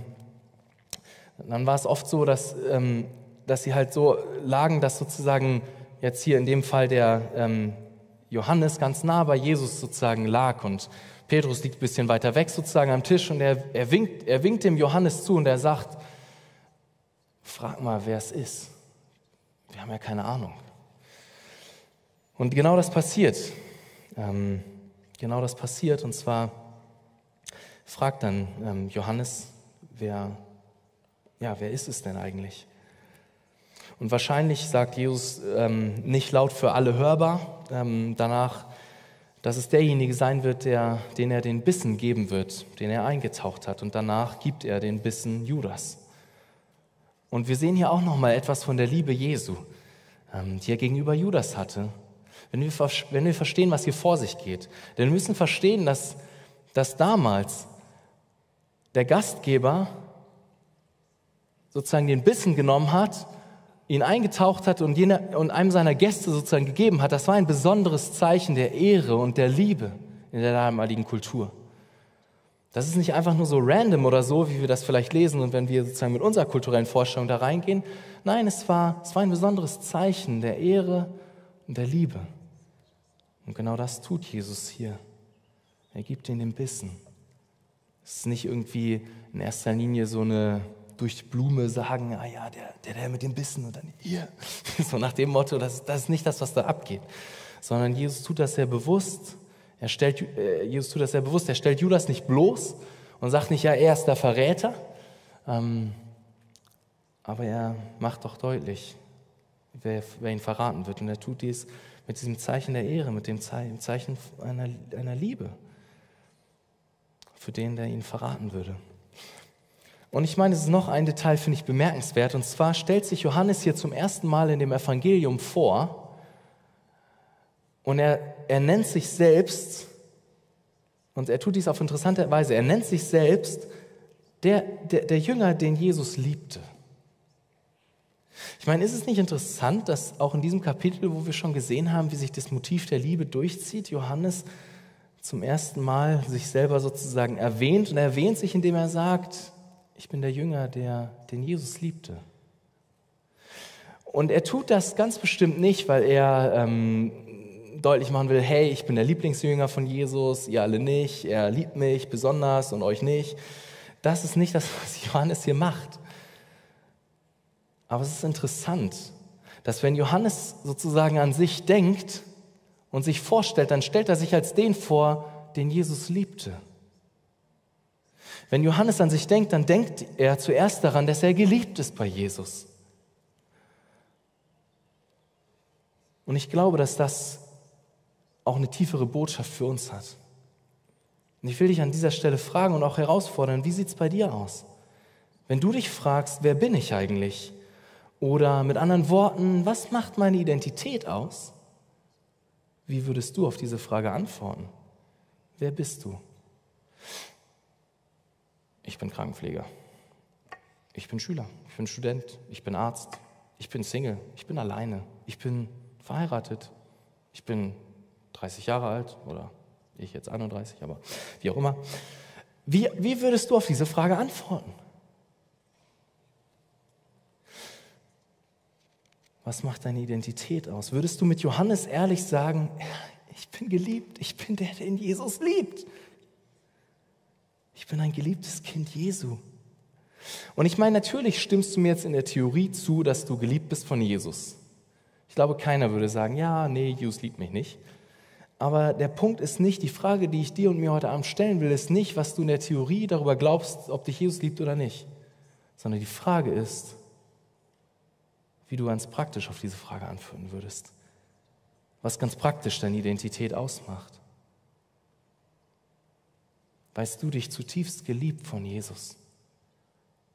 dann war es oft so, dass, ähm, dass sie halt so lagen, dass sozusagen jetzt hier in dem Fall der ähm, Johannes ganz nah bei Jesus sozusagen lag und Petrus liegt ein bisschen weiter weg sozusagen am Tisch und er, er, winkt, er winkt dem Johannes zu und er sagt, frag mal, wer es ist. Wir haben ja keine Ahnung. Und genau das passiert. Ähm, genau das passiert und zwar fragt dann ähm, Johannes, wer, ja, wer ist es denn eigentlich? Und wahrscheinlich sagt Jesus ähm, nicht laut für alle hörbar ähm, danach, dass es derjenige sein wird, der, den er den Bissen geben wird, den er eingetaucht hat. Und danach gibt er den Bissen Judas. Und wir sehen hier auch noch mal etwas von der Liebe Jesu, ähm, die er gegenüber Judas hatte. Wenn wir, wenn wir verstehen, was hier vor sich geht, denn wir müssen verstehen, dass, dass damals der Gastgeber sozusagen den Bissen genommen hat ihn eingetaucht hat und, jener, und einem seiner Gäste sozusagen gegeben hat, das war ein besonderes Zeichen der Ehre und der Liebe in der damaligen Kultur. Das ist nicht einfach nur so random oder so, wie wir das vielleicht lesen und wenn wir sozusagen mit unserer kulturellen Vorstellung da reingehen. Nein, es war, es war ein besonderes Zeichen der Ehre und der Liebe. Und genau das tut Jesus hier. Er gibt ihnen den Bissen. Es ist nicht irgendwie in erster Linie so eine durch Blume sagen, ah ja, der, der, der mit dem Bissen und dann hier. <laughs> So nach dem Motto, das, das ist nicht das, was da abgeht. Sondern Jesus tut das sehr bewusst. Er stellt, äh, Jesus tut das sehr bewusst. Er stellt Judas nicht bloß und sagt nicht, ja, er ist der Verräter. Ähm, aber er macht doch deutlich, wer, wer, ihn verraten wird. Und er tut dies mit diesem Zeichen der Ehre, mit dem Zeichen einer, einer Liebe für den, der ihn verraten würde. Und ich meine, es ist noch ein Detail, finde ich bemerkenswert. Und zwar stellt sich Johannes hier zum ersten Mal in dem Evangelium vor und er, er nennt sich selbst, und er tut dies auf interessante Weise, er nennt sich selbst der, der, der Jünger, den Jesus liebte. Ich meine, ist es nicht interessant, dass auch in diesem Kapitel, wo wir schon gesehen haben, wie sich das Motiv der Liebe durchzieht, Johannes zum ersten Mal sich selber sozusagen erwähnt und er erwähnt sich, indem er sagt, ich bin der Jünger, der den Jesus liebte. Und er tut das ganz bestimmt nicht, weil er ähm, deutlich machen will, hey, ich bin der Lieblingsjünger von Jesus, ihr alle nicht, er liebt mich besonders und euch nicht. Das ist nicht das, was Johannes hier macht. Aber es ist interessant, dass wenn Johannes sozusagen an sich denkt und sich vorstellt, dann stellt er sich als den vor, den Jesus liebte. Wenn Johannes an sich denkt, dann denkt er zuerst daran, dass er geliebt ist bei Jesus. Und ich glaube, dass das auch eine tiefere Botschaft für uns hat. Und ich will dich an dieser Stelle fragen und auch herausfordern, wie sieht es bei dir aus? Wenn du dich fragst, wer bin ich eigentlich? Oder mit anderen Worten, was macht meine Identität aus? Wie würdest du auf diese Frage antworten? Wer bist du? Ich bin Krankenpfleger. Ich bin Schüler. Ich bin Student. Ich bin Arzt. Ich bin Single. Ich bin alleine. Ich bin verheiratet. Ich bin 30 Jahre alt oder ich jetzt 31, aber wie auch immer. Wie, wie würdest du auf diese Frage antworten? Was macht deine Identität aus? Würdest du mit Johannes ehrlich sagen, ich bin geliebt, ich bin der, den Jesus liebt? Ich bin ein geliebtes Kind Jesu. Und ich meine, natürlich stimmst du mir jetzt in der Theorie zu, dass du geliebt bist von Jesus. Ich glaube, keiner würde sagen, ja, nee, Jesus liebt mich nicht. Aber der Punkt ist nicht, die Frage, die ich dir und mir heute Abend stellen will, ist nicht, was du in der Theorie darüber glaubst, ob dich Jesus liebt oder nicht, sondern die Frage ist, wie du ganz praktisch auf diese Frage antworten würdest. was ganz praktisch deine Identität ausmacht. Weißt du dich zutiefst geliebt von Jesus?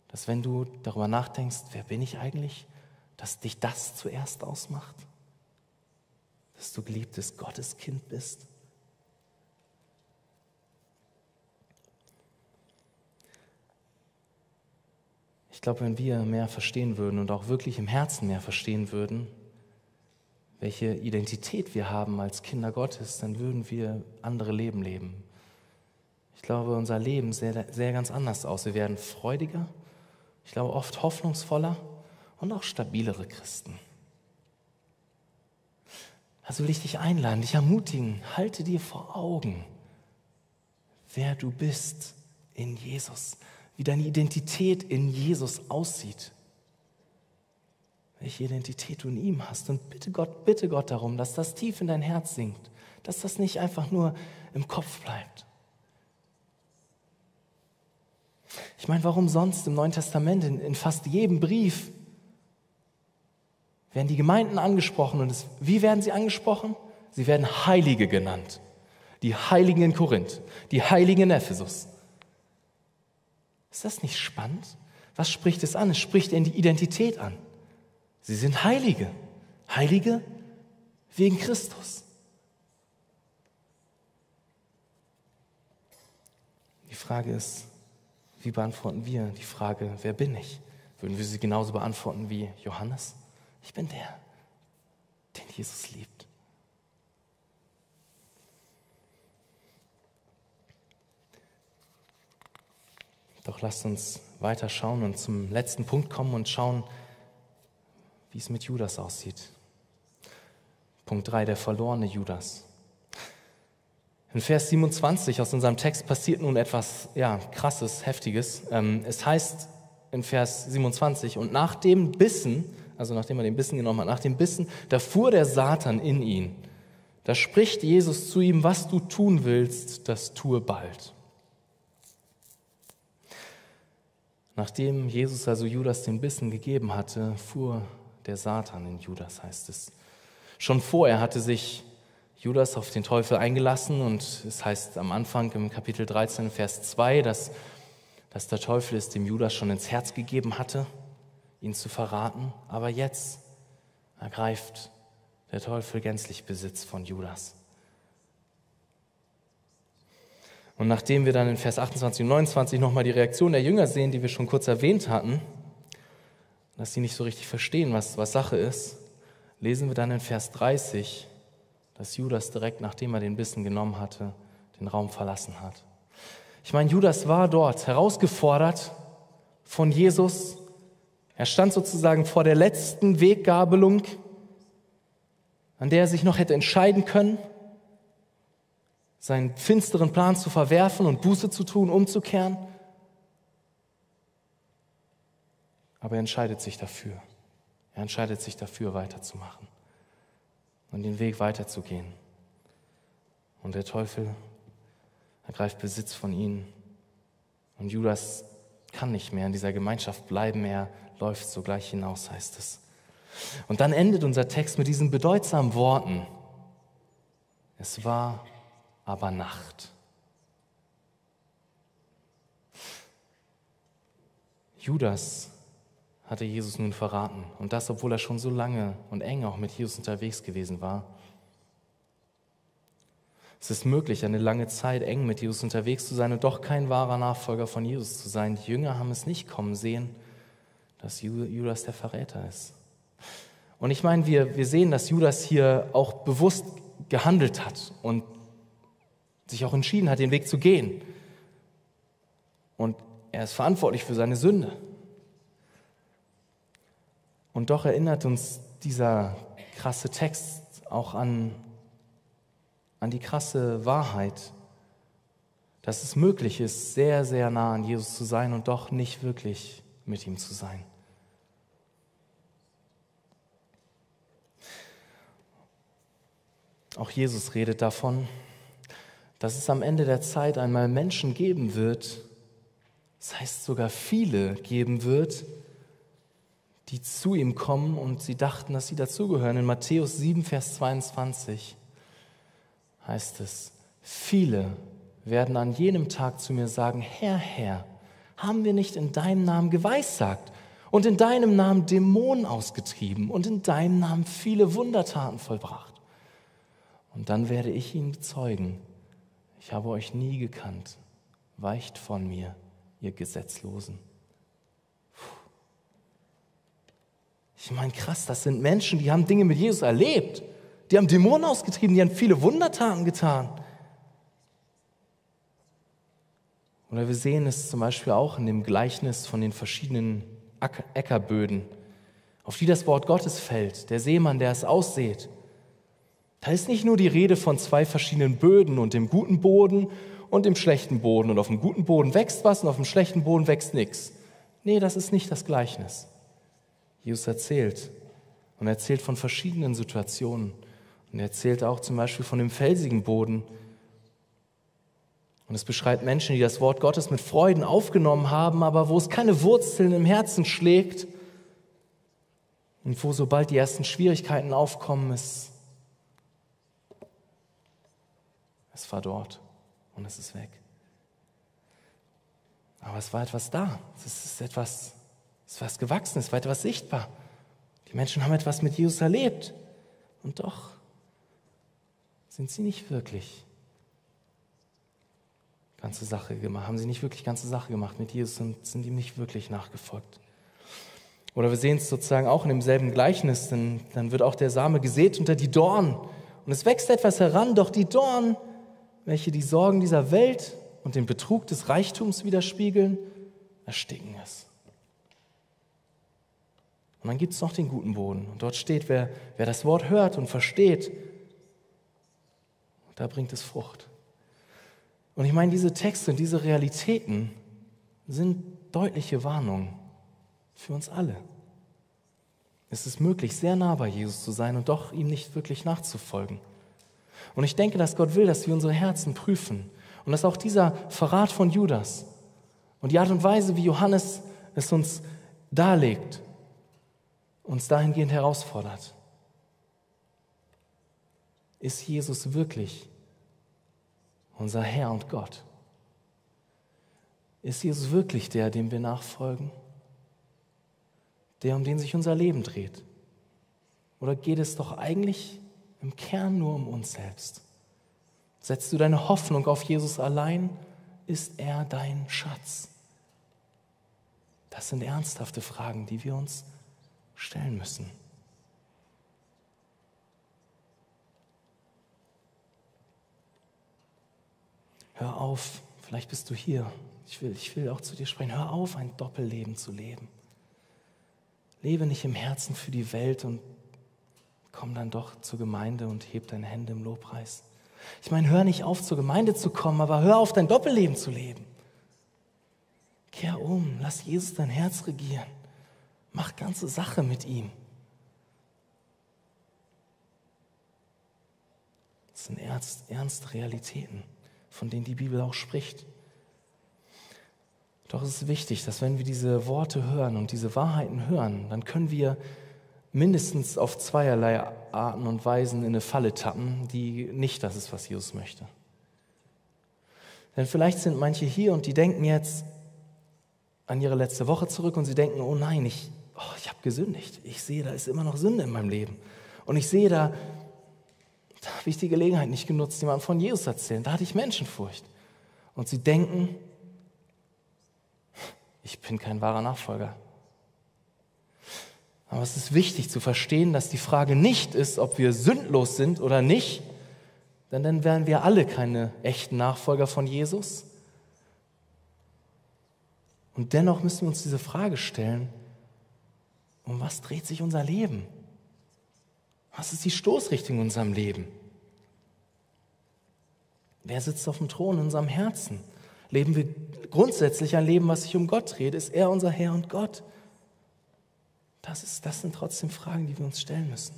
Dass wenn du darüber nachdenkst, wer bin ich eigentlich, dass dich das zuerst ausmacht? Dass du geliebtes Gotteskind bist? Ich glaube, wenn wir mehr verstehen würden und auch wirklich im Herzen mehr verstehen würden, welche Identität wir haben als Kinder Gottes, dann würden wir andere Leben leben. Ich glaube, unser Leben sähe sehr ganz anders aus. Wir werden freudiger, ich glaube oft hoffnungsvoller und auch stabilere Christen. Also will ich dich einladen, dich ermutigen, halte dir vor Augen, wer du bist in Jesus wie deine Identität in Jesus aussieht. Welche Identität du in ihm hast. Und bitte Gott, bitte Gott darum, dass das tief in dein Herz sinkt. Dass das nicht einfach nur im Kopf bleibt. Ich meine, warum sonst im Neuen Testament, in, in fast jedem Brief, werden die Gemeinden angesprochen. Und es, wie werden sie angesprochen? Sie werden Heilige genannt. Die Heiligen in Korinth, die Heiligen in Ephesus. Ist das nicht spannend? Was spricht es an? Es spricht in die Identität an. Sie sind Heilige. Heilige wegen Christus. Die Frage ist, wie beantworten wir die Frage, wer bin ich? Würden wir sie genauso beantworten wie Johannes? Ich bin der, den Jesus liebt. Doch lasst uns weiter schauen und zum letzten Punkt kommen und schauen, wie es mit Judas aussieht. Punkt 3, der verlorene Judas. In Vers 27 aus unserem Text passiert nun etwas ja, krasses, heftiges. Ähm, es heißt in Vers 27, und nach dem Bissen, also nachdem er den Bissen genommen hat, nach dem Bissen, da fuhr der Satan in ihn. Da spricht Jesus zu ihm, was du tun willst, das tue bald. Nachdem Jesus also Judas den Bissen gegeben hatte, fuhr der Satan in Judas, heißt es. Schon vorher hatte sich Judas auf den Teufel eingelassen und es heißt am Anfang im Kapitel 13, Vers 2, dass, dass der Teufel es dem Judas schon ins Herz gegeben hatte, ihn zu verraten. Aber jetzt ergreift der Teufel gänzlich Besitz von Judas. Und nachdem wir dann in Vers 28 und 29 nochmal die Reaktion der Jünger sehen, die wir schon kurz erwähnt hatten, dass sie nicht so richtig verstehen, was, was Sache ist, lesen wir dann in Vers 30, dass Judas direkt nachdem er den Bissen genommen hatte, den Raum verlassen hat. Ich meine, Judas war dort herausgefordert von Jesus. Er stand sozusagen vor der letzten Weggabelung, an der er sich noch hätte entscheiden können seinen finsteren Plan zu verwerfen und Buße zu tun, umzukehren. Aber er entscheidet sich dafür. Er entscheidet sich dafür, weiterzumachen und den Weg weiterzugehen. Und der Teufel ergreift Besitz von ihnen. Und Judas kann nicht mehr in dieser Gemeinschaft bleiben, er läuft sogleich hinaus, heißt es. Und dann endet unser Text mit diesen bedeutsamen Worten. Es war aber Nacht. Judas hatte Jesus nun verraten. Und das, obwohl er schon so lange und eng auch mit Jesus unterwegs gewesen war. Es ist möglich, eine lange Zeit eng mit Jesus unterwegs zu sein und doch kein wahrer Nachfolger von Jesus zu sein. Die Jünger haben es nicht kommen sehen, dass Judas der Verräter ist. Und ich meine, wir, wir sehen, dass Judas hier auch bewusst gehandelt hat und sich auch entschieden hat, den Weg zu gehen. Und er ist verantwortlich für seine Sünde. Und doch erinnert uns dieser krasse Text auch an, an die krasse Wahrheit, dass es möglich ist, sehr, sehr nah an Jesus zu sein und doch nicht wirklich mit ihm zu sein. Auch Jesus redet davon, dass es am Ende der Zeit einmal Menschen geben wird, das heißt sogar viele geben wird, die zu ihm kommen und sie dachten, dass sie dazugehören. In Matthäus 7, Vers 22 heißt es, viele werden an jenem Tag zu mir sagen, Herr, Herr, haben wir nicht in deinem Namen geweissagt und in deinem Namen Dämonen ausgetrieben und in deinem Namen viele Wundertaten vollbracht? Und dann werde ich ihnen bezeugen, ich habe euch nie gekannt, weicht von mir, ihr Gesetzlosen. Ich meine, krass, das sind Menschen, die haben Dinge mit Jesus erlebt. Die haben Dämonen ausgetrieben, die haben viele Wundertaten getan. Oder wir sehen es zum Beispiel auch in dem Gleichnis von den verschiedenen Äckerböden, auf die das Wort Gottes fällt, der Seemann, der es aussät. Da ist nicht nur die Rede von zwei verschiedenen Böden und dem guten Boden und dem schlechten Boden. Und auf dem guten Boden wächst was und auf dem schlechten Boden wächst nichts. Nee, das ist nicht das Gleichnis. Jesus erzählt und erzählt von verschiedenen Situationen. Und er erzählt auch zum Beispiel von dem felsigen Boden. Und es beschreibt Menschen, die das Wort Gottes mit Freuden aufgenommen haben, aber wo es keine Wurzeln im Herzen schlägt und wo sobald die ersten Schwierigkeiten aufkommen, es, es war dort und es ist weg. Aber es war etwas da. Es ist etwas, war was gewachsen, es war etwas sichtbar. Die Menschen haben etwas mit Jesus erlebt. Und doch sind sie nicht wirklich ganze Sache gemacht, haben sie nicht wirklich ganze Sache gemacht mit Jesus und sind ihm nicht wirklich nachgefolgt. Oder wir sehen es sozusagen auch in demselben Gleichnis, denn dann wird auch der Same gesät unter die Dornen. Und es wächst etwas heran, doch die Dornen, welche die Sorgen dieser Welt und den Betrug des Reichtums widerspiegeln, ersticken es. Und dann gibt es noch den guten Boden. Und dort steht, wer, wer das Wort hört und versteht, da bringt es Frucht. Und ich meine, diese Texte und diese Realitäten sind deutliche Warnungen für uns alle. Es ist möglich, sehr nah bei Jesus zu sein und doch ihm nicht wirklich nachzufolgen. Und ich denke, dass Gott will, dass wir unsere Herzen prüfen. Und dass auch dieser Verrat von Judas und die Art und Weise, wie Johannes es uns darlegt, uns dahingehend herausfordert. Ist Jesus wirklich unser Herr und Gott? Ist Jesus wirklich der, dem wir nachfolgen? Der, um den sich unser Leben dreht? Oder geht es doch eigentlich im Kern nur um uns selbst? Setzt du deine Hoffnung auf Jesus allein? Ist er dein Schatz? Das sind ernsthafte Fragen, die wir uns stellen müssen. Hör auf, vielleicht bist du hier. Ich will, ich will auch zu dir sprechen. Hör auf, ein Doppelleben zu leben. Lebe nicht im Herzen für die Welt und komm dann doch zur Gemeinde und heb deine Hände im Lobpreis. Ich meine, hör nicht auf, zur Gemeinde zu kommen, aber hör auf, dein Doppelleben zu leben. Kehr um, lass Jesus dein Herz regieren. Mach ganze Sache mit ihm. Das sind ernst, ernste Realitäten, von denen die Bibel auch spricht. Doch es ist wichtig, dass wenn wir diese Worte hören und diese Wahrheiten hören, dann können wir mindestens auf zweierlei Arten und Weisen in eine Falle tappen, die nicht das ist, was Jesus möchte. Denn vielleicht sind manche hier und die denken jetzt an ihre letzte Woche zurück und sie denken, oh nein, ich, oh, ich habe gesündigt. Ich sehe, da ist immer noch Sünde in meinem Leben. Und ich sehe, da, da habe ich die Gelegenheit nicht genutzt, jemandem von Jesus erzählen. Da hatte ich Menschenfurcht. Und sie denken, ich bin kein wahrer Nachfolger. Aber es ist wichtig zu verstehen, dass die Frage nicht ist, ob wir sündlos sind oder nicht, denn dann wären wir alle keine echten Nachfolger von Jesus. Und dennoch müssen wir uns diese Frage stellen, um was dreht sich unser Leben? Was ist die Stoßrichtung in unserem Leben? Wer sitzt auf dem Thron in unserem Herzen? Leben wir grundsätzlich ein Leben, was sich um Gott dreht? Ist er unser Herr und Gott? Das, ist, das sind trotzdem Fragen, die wir uns stellen müssen.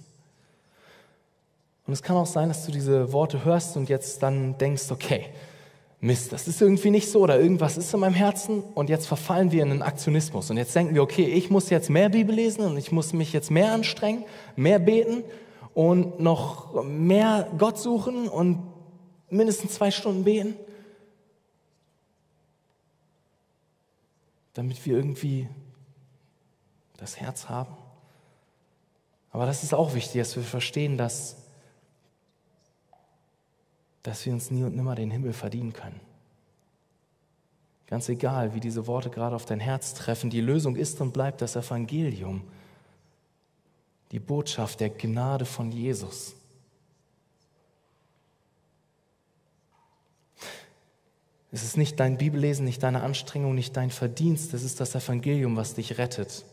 Und es kann auch sein, dass du diese Worte hörst und jetzt dann denkst, okay, Mist, das ist irgendwie nicht so oder irgendwas ist in meinem Herzen und jetzt verfallen wir in einen Aktionismus und jetzt denken wir, okay, ich muss jetzt mehr Bibel lesen und ich muss mich jetzt mehr anstrengen, mehr beten und noch mehr Gott suchen und mindestens zwei Stunden beten, damit wir irgendwie das Herz haben. Aber das ist auch wichtig, dass wir verstehen, dass dass wir uns nie und nimmer den Himmel verdienen können. Ganz egal, wie diese Worte gerade auf dein Herz treffen, die Lösung ist und bleibt das Evangelium, die Botschaft der Gnade von Jesus. Es ist nicht dein Bibellesen, nicht deine Anstrengung, nicht dein Verdienst, es ist das Evangelium, was dich rettet.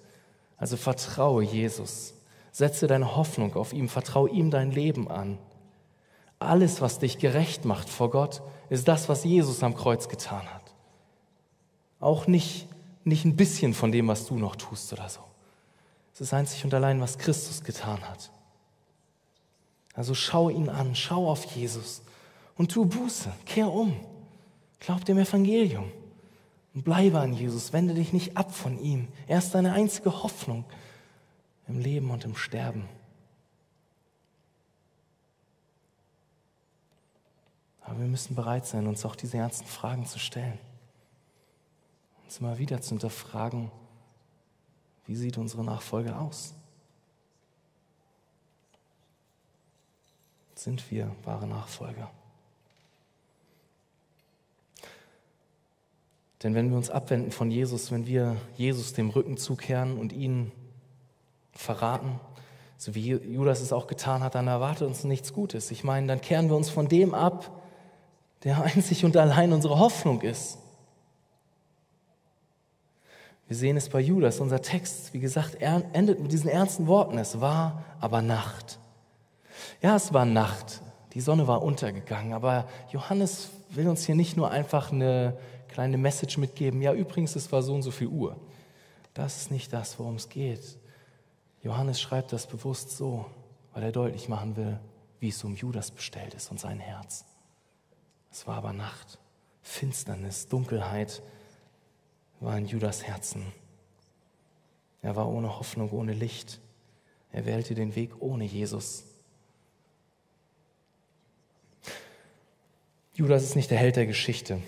Also vertraue Jesus, setze deine Hoffnung auf ihm, vertraue ihm dein Leben an. Alles, was dich gerecht macht vor Gott, ist das, was Jesus am Kreuz getan hat. Auch nicht, nicht ein bisschen von dem, was du noch tust oder so. Es ist einzig und allein, was Christus getan hat. Also schau ihn an, schau auf Jesus und tu Buße, kehr um, glaub dem Evangelium und bleibe an Jesus, wende dich nicht ab von ihm. Er ist deine einzige Hoffnung im Leben und im Sterben. Aber wir müssen bereit sein, uns auch diese ernsten Fragen zu stellen. Uns immer wieder zu hinterfragen, wie sieht unsere Nachfolge aus? Sind wir wahre Nachfolger? Denn wenn wir uns abwenden von Jesus, wenn wir Jesus dem Rücken zukehren und ihn verraten, so wie Judas es auch getan hat, dann erwartet uns nichts Gutes. Ich meine, dann kehren wir uns von dem ab, der einzig und allein unsere Hoffnung ist. Wir sehen es bei Judas, unser Text, wie gesagt, endet mit diesen ernsten Worten. Es war aber Nacht. Ja, es war Nacht. Die Sonne war untergegangen, aber Johannes will uns hier nicht nur einfach eine kleine Message mitgeben. Ja, übrigens, es war so und so viel Uhr. Das ist nicht das, worum es geht. Johannes schreibt das bewusst so, weil er deutlich machen will, wie es um Judas bestellt ist und sein Herz. Es war aber Nacht. Finsternis, Dunkelheit war in Judas Herzen. Er war ohne Hoffnung, ohne Licht. Er wählte den Weg ohne Jesus. Judas ist nicht der Held der Geschichte,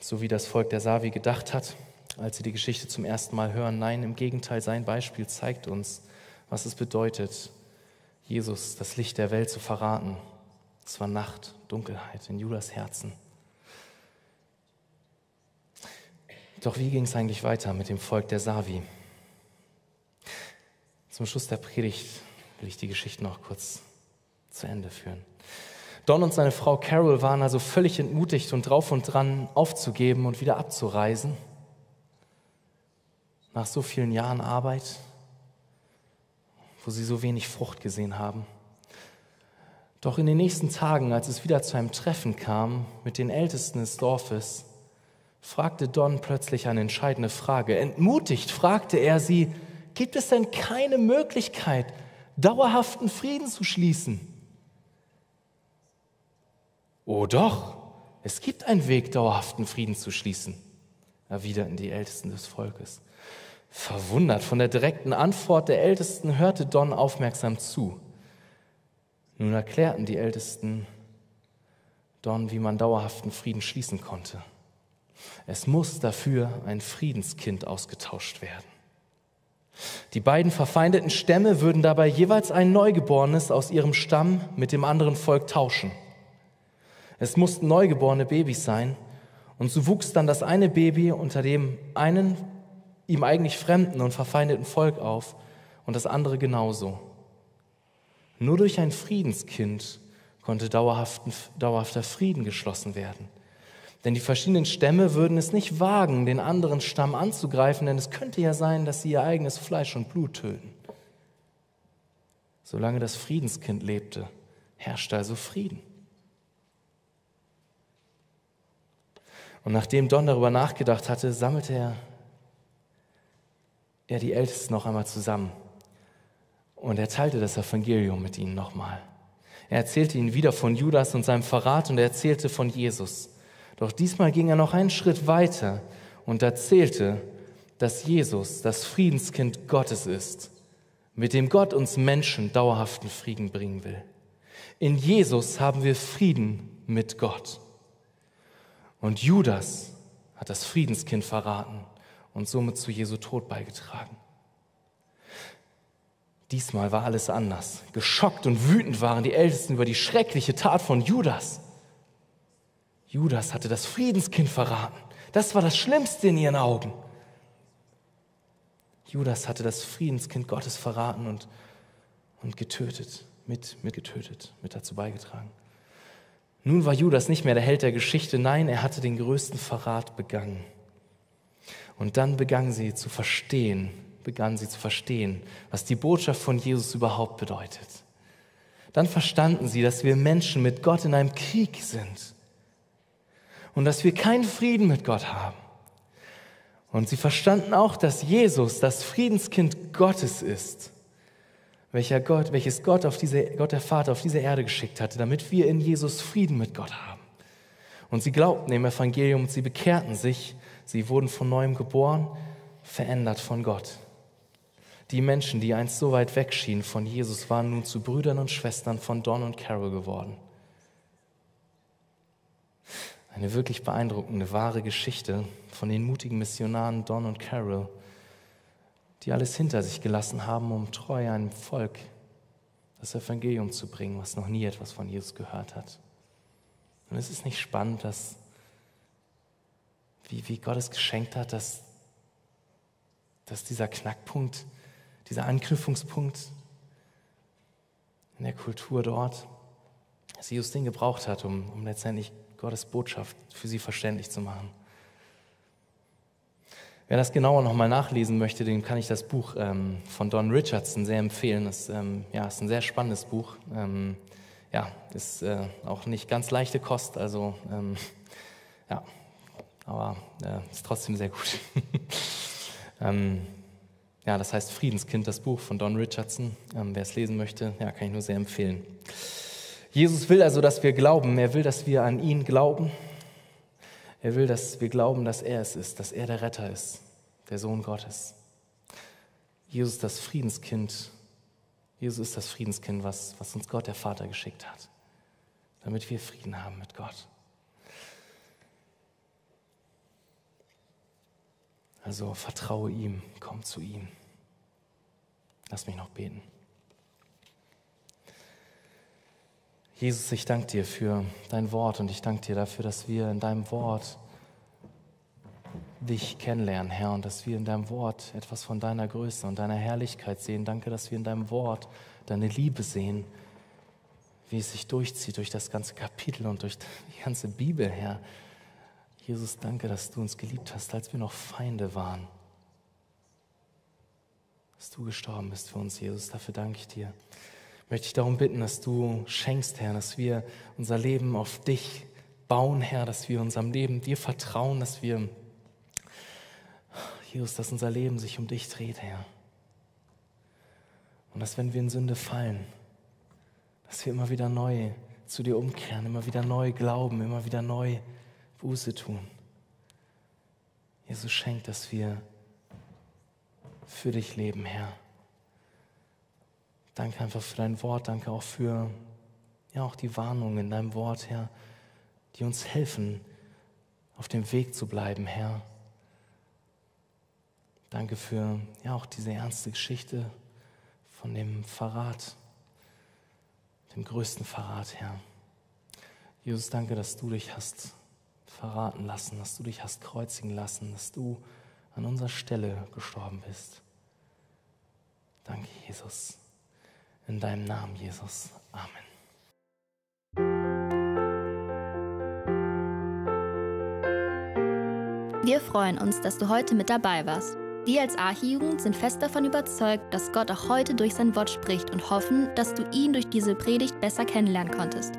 so wie das Volk der Savi gedacht hat, als sie die Geschichte zum ersten Mal hören. Nein, im Gegenteil, sein Beispiel zeigt uns, was es bedeutet, Jesus, das Licht der Welt, zu verraten es war Nacht, Dunkelheit in Judas Herzen. Doch wie ging es eigentlich weiter mit dem Volk der Savi? Zum Schluss der Predigt will ich die Geschichte noch kurz zu Ende führen. Don und seine Frau Carol waren also völlig entmutigt und drauf und dran, aufzugeben und wieder abzureisen. Nach so vielen Jahren Arbeit, wo sie so wenig Frucht gesehen haben. Doch in den nächsten Tagen, als es wieder zu einem Treffen kam mit den Ältesten des Dorfes, fragte Don plötzlich eine entscheidende Frage. Entmutigt fragte er sie, gibt es denn keine Möglichkeit, dauerhaften Frieden zu schließen? Oh doch, es gibt einen Weg, dauerhaften Frieden zu schließen, erwiderten die Ältesten des Volkes. Verwundert von der direkten Antwort der Ältesten hörte Don aufmerksam zu. Nun erklärten die Ältesten Don, wie man dauerhaften Frieden schließen konnte. Es muss dafür ein Friedenskind ausgetauscht werden. Die beiden verfeindeten Stämme würden dabei jeweils ein Neugeborenes aus ihrem Stamm mit dem anderen Volk tauschen. Es mussten neugeborene Babys sein, und so wuchs dann das eine Baby unter dem einen ihm eigentlich fremden und verfeindeten Volk auf und das andere genauso. Nur durch ein Friedenskind konnte dauerhafter Frieden geschlossen werden. Denn die verschiedenen Stämme würden es nicht wagen, den anderen Stamm anzugreifen, denn es könnte ja sein, dass sie ihr eigenes Fleisch und Blut töten. Solange das Friedenskind lebte, herrschte also Frieden. Und nachdem Don darüber nachgedacht hatte, sammelte er, er die Ältesten noch einmal zusammen und er teilte das Evangelium mit ihnen nochmal. Er erzählte ihnen wieder von Judas und seinem Verrat und er erzählte von Jesus. Doch diesmal ging er noch einen Schritt weiter und erzählte, dass Jesus das Friedenskind Gottes ist, mit dem Gott uns Menschen dauerhaften Frieden bringen will. In Jesus haben wir Frieden mit Gott. Und Judas hat das Friedenskind verraten und somit zu Jesu Tod beigetragen. Diesmal war alles anders. Geschockt und wütend waren die Ältesten über die schreckliche Tat von Judas. Judas hatte das Friedenskind verraten. Das war das Schlimmste in ihren Augen. Judas hatte das Friedenskind Gottes verraten und, und getötet, mit, mit getötet, mit dazu beigetragen. Nun war Judas nicht mehr der Held der Geschichte, nein, er hatte den größten Verrat begangen. Und dann begann sie zu verstehen, begann sie zu verstehen, was die Botschaft von Jesus überhaupt bedeutet. Dann verstanden sie, dass wir Menschen mit Gott in einem Krieg sind und dass wir keinen Frieden mit Gott haben. Und sie verstanden auch, dass Jesus das Friedenskind Gottes ist, welcher Gott, welches Gott, auf diese, Gott der Vater auf diese Erde geschickt hatte, damit wir in Jesus Frieden mit Gott haben. Und sie glaubten dem Evangelium und sie bekehrten sich, sie wurden von neuem geboren, verändert von Gott. Die Menschen, die einst so weit weg schienen von Jesus, waren nun zu Brüdern und Schwestern von Don und Carol geworden. Eine wirklich beeindruckende, wahre Geschichte von den mutigen Missionaren Don und Carol, die alles hinter sich gelassen haben, um treu einem Volk das Evangelium zu bringen, was noch nie etwas von Jesus gehört hat. Und es ist nicht spannend, dass, wie, wie Gott es geschenkt hat, dass, dass dieser Knackpunkt dieser Anknüpfungspunkt in der Kultur dort, dass Jesus den gebraucht hat, um, um letztendlich Gottes Botschaft für sie verständlich zu machen. Wer das genauer nochmal nachlesen möchte, dem kann ich das Buch ähm, von Don Richardson sehr empfehlen. Das ähm, ja, ist ein sehr spannendes Buch. Ähm, ja, ist äh, auch nicht ganz leichte Kost, also ähm, ja, aber äh, ist trotzdem sehr gut. <laughs> ja, das heißt Friedenskind, das Buch von Don Richardson. Ähm, wer es lesen möchte, ja, kann ich nur sehr empfehlen. Jesus will also, dass wir glauben. Er will, dass wir an ihn glauben. Er will, dass wir glauben, dass er es ist, dass er der Retter ist, der Sohn Gottes. Jesus ist das Friedenskind. Jesus ist das Friedenskind, was, was uns Gott, der Vater, geschickt hat, damit wir Frieden haben mit Gott. Also vertraue ihm, komm zu ihm. Lass mich noch beten. Jesus, ich danke dir für dein Wort und ich danke dir dafür, dass wir in deinem Wort dich kennenlernen, Herr, und dass wir in deinem Wort etwas von deiner Größe und deiner Herrlichkeit sehen. Danke, dass wir in deinem Wort deine Liebe sehen, wie es sich durchzieht durch das ganze Kapitel und durch die ganze Bibel, Herr. Jesus, danke, dass du uns geliebt hast, als wir noch Feinde waren. Dass du gestorben bist für uns, Jesus. Dafür danke ich dir. Möchte ich darum bitten, dass du schenkst, Herr, dass wir unser Leben auf dich bauen, Herr, dass wir unserem Leben dir vertrauen, dass wir, Jesus, dass unser Leben sich um dich dreht, Herr. Und dass wenn wir in Sünde fallen, dass wir immer wieder neu zu dir umkehren, immer wieder neu glauben, immer wieder neu Buße tun. Jesus schenkt, dass wir für dich leben, Herr. Danke einfach für dein Wort, danke auch für ja auch die Warnungen in deinem Wort, Herr, die uns helfen, auf dem Weg zu bleiben, Herr. Danke für ja auch diese ernste Geschichte von dem Verrat, dem größten Verrat, Herr. Jesus, danke, dass du dich hast verraten lassen, dass du dich hast kreuzigen lassen, dass du an unserer Stelle gestorben bist. Danke, Jesus. In deinem Namen, Jesus. Amen. Wir freuen uns, dass du heute mit dabei warst. Wir als Archijugend sind fest davon überzeugt, dass Gott auch heute durch sein Wort spricht und hoffen, dass du ihn durch diese Predigt besser kennenlernen konntest.